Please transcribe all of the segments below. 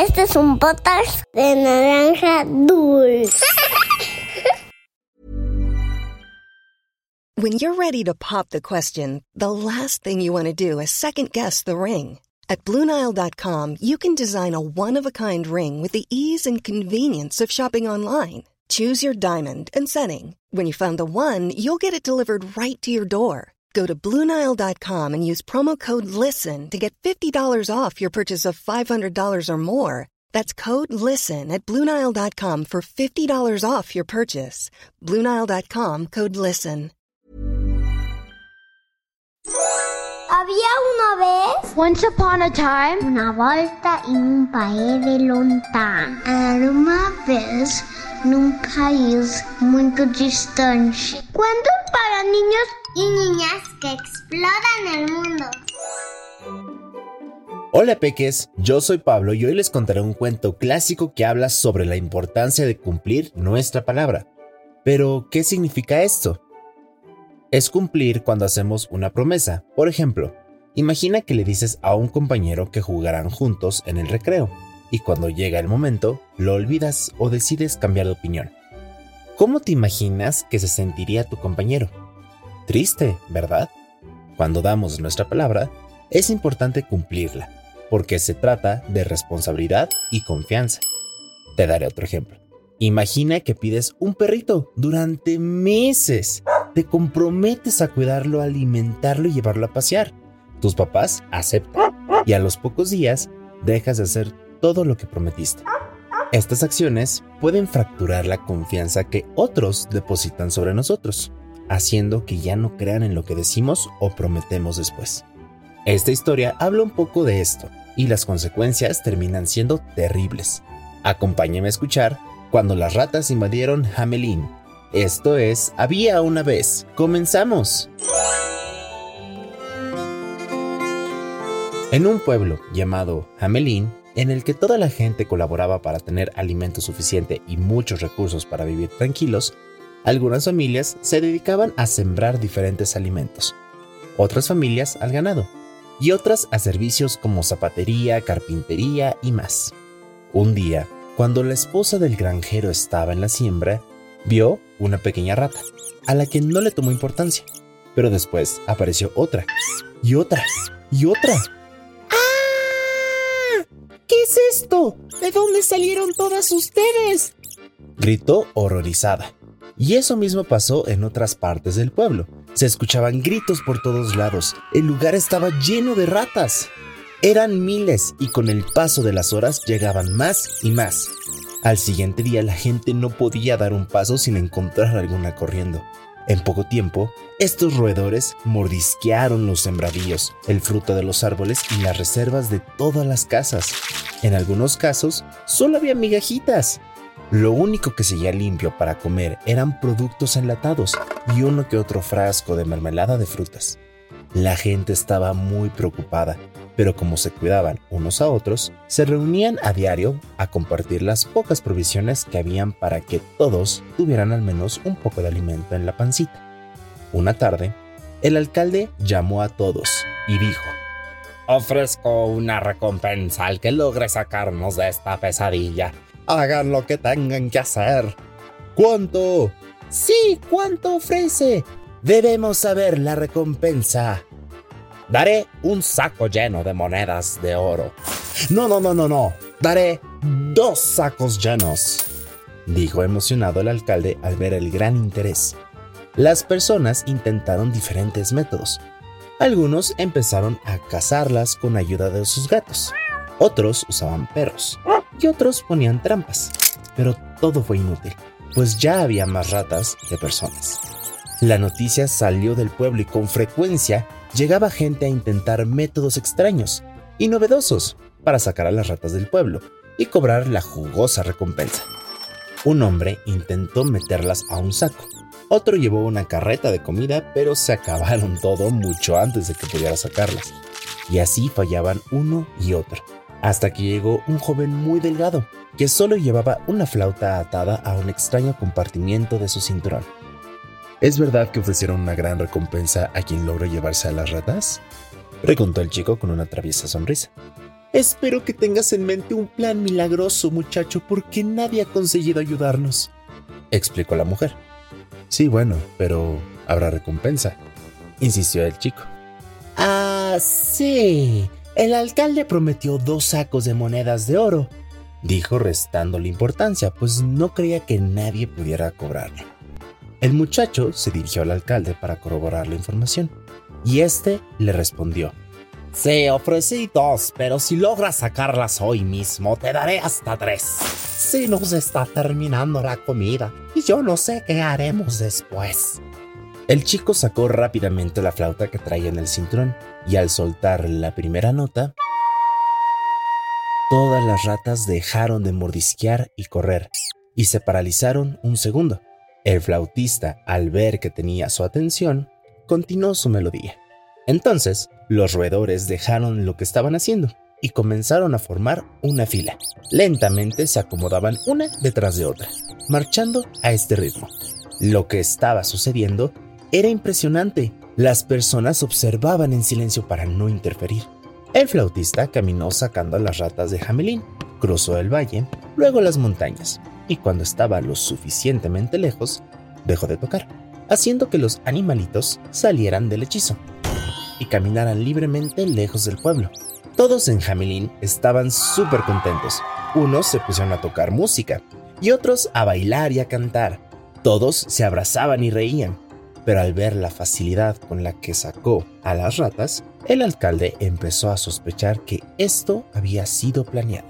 Este es un podcast de naranja dulce. When you're ready to pop the question, the last thing you want to do is second guess the ring. At Bluenile.com, you can design a one of a kind ring with the ease and convenience of shopping online. Choose your diamond and setting. When you find the one, you'll get it delivered right to your door. Go to Bluenile.com and use promo code LISTEN to get $50 off your purchase of $500 or more. That's code LISTEN at Bluenile.com for $50 off your purchase. Bluenile.com code LISTEN. Había una vez Once upon a time, una volta in un paese de lontano. Era uma vez num país muito distante. Cuentos para niños y niñas que exploran el mundo. Hola peques, yo soy Pablo y hoy les contaré un cuento clásico que habla sobre la importancia de cumplir nuestra palabra. Pero, ¿qué significa esto? Es cumplir cuando hacemos una promesa. Por ejemplo, imagina que le dices a un compañero que jugarán juntos en el recreo y cuando llega el momento, lo olvidas o decides cambiar de opinión. ¿Cómo te imaginas que se sentiría tu compañero? Triste, ¿verdad? Cuando damos nuestra palabra, es importante cumplirla, porque se trata de responsabilidad y confianza. Te daré otro ejemplo. Imagina que pides un perrito durante meses. Te comprometes a cuidarlo, alimentarlo y llevarlo a pasear. Tus papás aceptan y a los pocos días dejas de hacer todo lo que prometiste. Estas acciones pueden fracturar la confianza que otros depositan sobre nosotros, haciendo que ya no crean en lo que decimos o prometemos después. Esta historia habla un poco de esto y las consecuencias terminan siendo terribles. Acompáñeme a escuchar cuando las ratas invadieron Hamelin. Esto es Había una vez. ¡Comenzamos! En un pueblo llamado Hamelin, en el que toda la gente colaboraba para tener alimento suficiente y muchos recursos para vivir tranquilos, algunas familias se dedicaban a sembrar diferentes alimentos, otras familias al ganado y otras a servicios como zapatería, carpintería y más. Un día, cuando la esposa del granjero estaba en la siembra, vio una pequeña rata, a la que no le tomó importancia. Pero después apareció otra, y otra, y otra. ¡Ah! ¿Qué es esto? ¿De dónde salieron todas ustedes? Gritó horrorizada. Y eso mismo pasó en otras partes del pueblo. Se escuchaban gritos por todos lados. El lugar estaba lleno de ratas. Eran miles y con el paso de las horas llegaban más y más. Al siguiente día la gente no podía dar un paso sin encontrar alguna corriendo. En poco tiempo, estos roedores mordisquearon los sembradíos, el fruto de los árboles y las reservas de todas las casas. En algunos casos, solo había migajitas. Lo único que seguía limpio para comer eran productos enlatados y uno que otro frasco de mermelada de frutas. La gente estaba muy preocupada, pero como se cuidaban unos a otros, se reunían a diario a compartir las pocas provisiones que habían para que todos tuvieran al menos un poco de alimento en la pancita. Una tarde, el alcalde llamó a todos y dijo, Ofrezco una recompensa al que logre sacarnos de esta pesadilla. Hagan lo que tengan que hacer. ¿Cuánto? Sí, ¿cuánto ofrece? Debemos saber la recompensa. Daré un saco lleno de monedas de oro. No, no, no, no, no. Daré dos sacos llenos, dijo emocionado el alcalde al ver el gran interés. Las personas intentaron diferentes métodos. Algunos empezaron a cazarlas con ayuda de sus gatos. Otros usaban perros y otros ponían trampas. Pero todo fue inútil, pues ya había más ratas que personas. La noticia salió del pueblo y con frecuencia llegaba gente a intentar métodos extraños y novedosos para sacar a las ratas del pueblo y cobrar la jugosa recompensa. Un hombre intentó meterlas a un saco. Otro llevó una carreta de comida, pero se acabaron todo mucho antes de que pudiera sacarlas. Y así fallaban uno y otro, hasta que llegó un joven muy delgado, que solo llevaba una flauta atada a un extraño compartimiento de su cinturón. ¿Es verdad que ofrecieron una gran recompensa a quien logró llevarse a las ratas? Preguntó el chico con una traviesa sonrisa. Espero que tengas en mente un plan milagroso, muchacho, porque nadie ha conseguido ayudarnos, explicó la mujer. Sí, bueno, pero habrá recompensa, insistió el chico. Ah, sí. El alcalde prometió dos sacos de monedas de oro, dijo restándole importancia, pues no creía que nadie pudiera cobrarlo. El muchacho se dirigió al alcalde para corroborar la información, y este le respondió. Sí, ofrecí dos, pero si logras sacarlas hoy mismo, te daré hasta tres. Si nos está terminando la comida, y yo no sé qué haremos después. El chico sacó rápidamente la flauta que traía en el cinturón, y al soltar la primera nota, todas las ratas dejaron de mordisquear y correr, y se paralizaron un segundo. El flautista, al ver que tenía su atención, continuó su melodía. Entonces, los roedores dejaron lo que estaban haciendo y comenzaron a formar una fila. Lentamente se acomodaban una detrás de otra, marchando a este ritmo. Lo que estaba sucediendo era impresionante. Las personas observaban en silencio para no interferir. El flautista caminó sacando a las ratas de Jamelín, cruzó el valle, luego las montañas, y cuando estaba lo suficientemente lejos, dejó de tocar, haciendo que los animalitos salieran del hechizo y caminaran libremente lejos del pueblo. Todos en Jamelín estaban súper contentos. Unos se pusieron a tocar música y otros a bailar y a cantar. Todos se abrazaban y reían. Pero al ver la facilidad con la que sacó a las ratas, el alcalde empezó a sospechar que esto había sido planeado.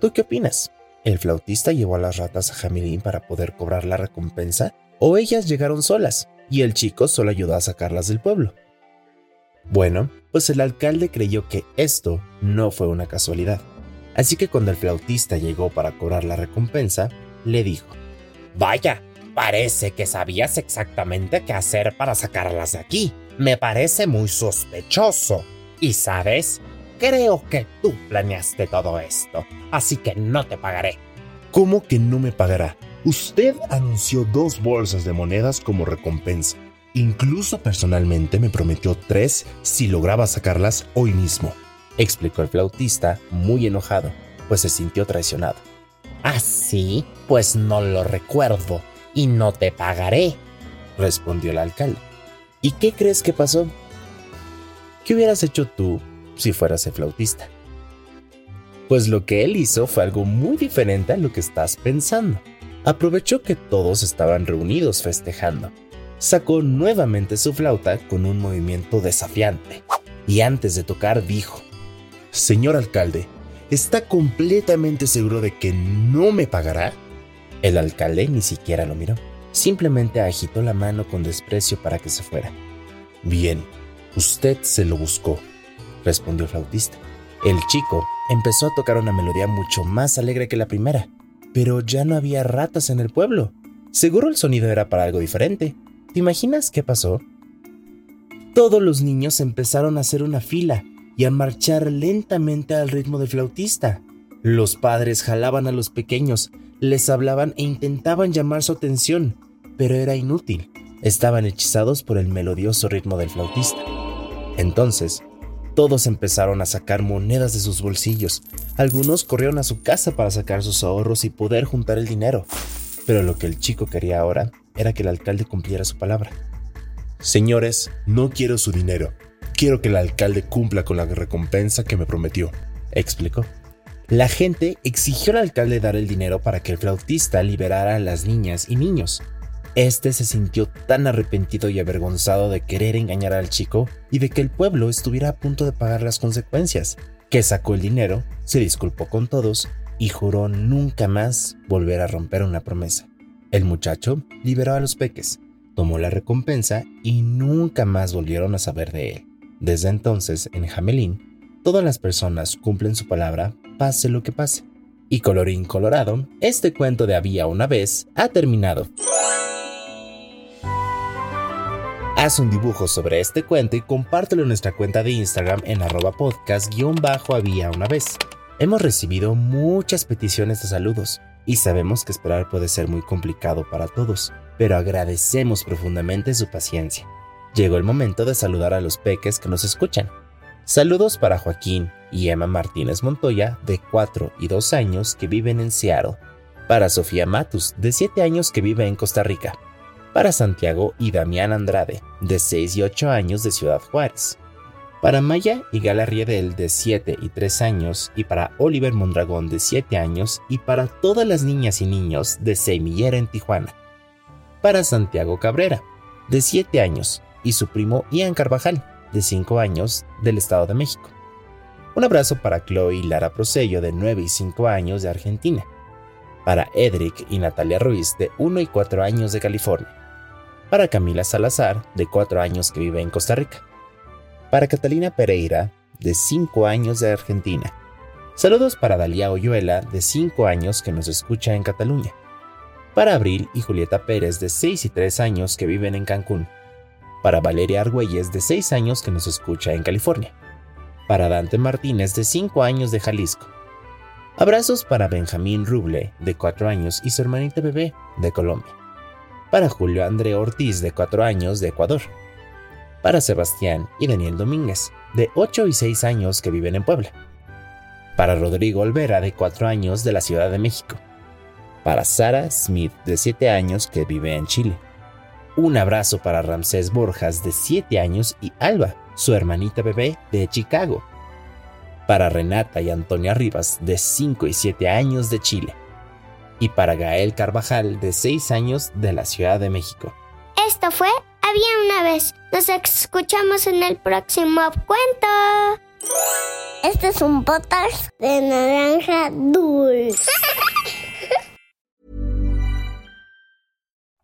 ¿Tú qué opinas? ¿El flautista llevó a las ratas a Jamilín para poder cobrar la recompensa? ¿O ellas llegaron solas y el chico solo ayudó a sacarlas del pueblo? Bueno, pues el alcalde creyó que esto no fue una casualidad. Así que cuando el flautista llegó para cobrar la recompensa, le dijo, Vaya, parece que sabías exactamente qué hacer para sacarlas de aquí. Me parece muy sospechoso. Y sabes, creo que tú planeaste todo esto, así que no te pagaré. ¿Cómo que no me pagará? Usted anunció dos bolsas de monedas como recompensa. Incluso personalmente me prometió tres si lograba sacarlas hoy mismo, explicó el flautista, muy enojado, pues se sintió traicionado. ¿Ah, sí? Pues no lo recuerdo y no te pagaré, respondió el alcalde. ¿Y qué crees que pasó? ¿Qué hubieras hecho tú si fueras el flautista? Pues lo que él hizo fue algo muy diferente a lo que estás pensando. Aprovechó que todos estaban reunidos festejando. Sacó nuevamente su flauta con un movimiento desafiante y antes de tocar dijo, Señor alcalde, ¿está completamente seguro de que no me pagará? El alcalde ni siquiera lo miró, simplemente agitó la mano con desprecio para que se fuera. Bien, usted se lo buscó, respondió el flautista. El chico empezó a tocar una melodía mucho más alegre que la primera, pero ya no había ratas en el pueblo. Seguro el sonido era para algo diferente. ¿Te imaginas qué pasó? Todos los niños empezaron a hacer una fila y a marchar lentamente al ritmo del flautista. Los padres jalaban a los pequeños, les hablaban e intentaban llamar su atención, pero era inútil. Estaban hechizados por el melodioso ritmo del flautista. Entonces, todos empezaron a sacar monedas de sus bolsillos. Algunos corrieron a su casa para sacar sus ahorros y poder juntar el dinero. Pero lo que el chico quería ahora era que el alcalde cumpliera su palabra. Señores, no quiero su dinero. Quiero que el alcalde cumpla con la recompensa que me prometió, explicó. La gente exigió al alcalde dar el dinero para que el flautista liberara a las niñas y niños. Este se sintió tan arrepentido y avergonzado de querer engañar al chico y de que el pueblo estuviera a punto de pagar las consecuencias, que sacó el dinero, se disculpó con todos y juró nunca más volver a romper una promesa. El muchacho liberó a los peques, tomó la recompensa y nunca más volvieron a saber de él. Desde entonces, en Jamelín, todas las personas cumplen su palabra pase lo que pase. Y colorín colorado, este cuento de había una vez ha terminado. Haz un dibujo sobre este cuento y compártelo en nuestra cuenta de Instagram en arroba podcast-había una vez. Hemos recibido muchas peticiones de saludos y sabemos que esperar puede ser muy complicado para todos, pero agradecemos profundamente su paciencia. Llegó el momento de saludar a los peques que nos escuchan. Saludos para Joaquín, y Emma Martínez Montoya, de 4 y 2 años, que viven en Seattle. Para Sofía Matus, de 7 años, que vive en Costa Rica. Para Santiago y Damián Andrade, de 6 y 8 años, de Ciudad Juárez. Para Maya y Gala Riedel, de 7 y 3 años, y para Oliver Mondragón, de 7 años, y para todas las niñas y niños de Semillera en Tijuana. Para Santiago Cabrera, de 7 años, y su primo Ian Carvajal, de 5 años, del Estado de México. Un abrazo para Chloe y Lara Prosello, de 9 y 5 años, de Argentina. Para Edric y Natalia Ruiz, de 1 y 4 años, de California. Para Camila Salazar, de 4 años, que vive en Costa Rica. Para Catalina Pereira, de 5 años, de Argentina. Saludos para Dalia Oyuela, de 5 años, que nos escucha en Cataluña. Para Abril y Julieta Pérez, de 6 y 3 años, que viven en Cancún. Para Valeria Argüelles, de 6 años, que nos escucha en California para Dante Martínez de 5 años de Jalisco. Abrazos para Benjamín Ruble de 4 años y su hermanita bebé de Colombia. Para Julio André Ortiz de 4 años de Ecuador. Para Sebastián y Daniel Domínguez de 8 y 6 años que viven en Puebla. Para Rodrigo Olvera de 4 años de la Ciudad de México. Para Sara Smith de 7 años que vive en Chile. Un abrazo para Ramsés Borjas de 7 años y Alba su hermanita bebé de Chicago. Para Renata y Antonia Rivas, de 5 y 7 años de Chile. Y para Gael Carvajal, de 6 años de la Ciudad de México. Esto fue Había una vez. Nos escuchamos en el próximo cuento. Este es un podcast de naranja dulce.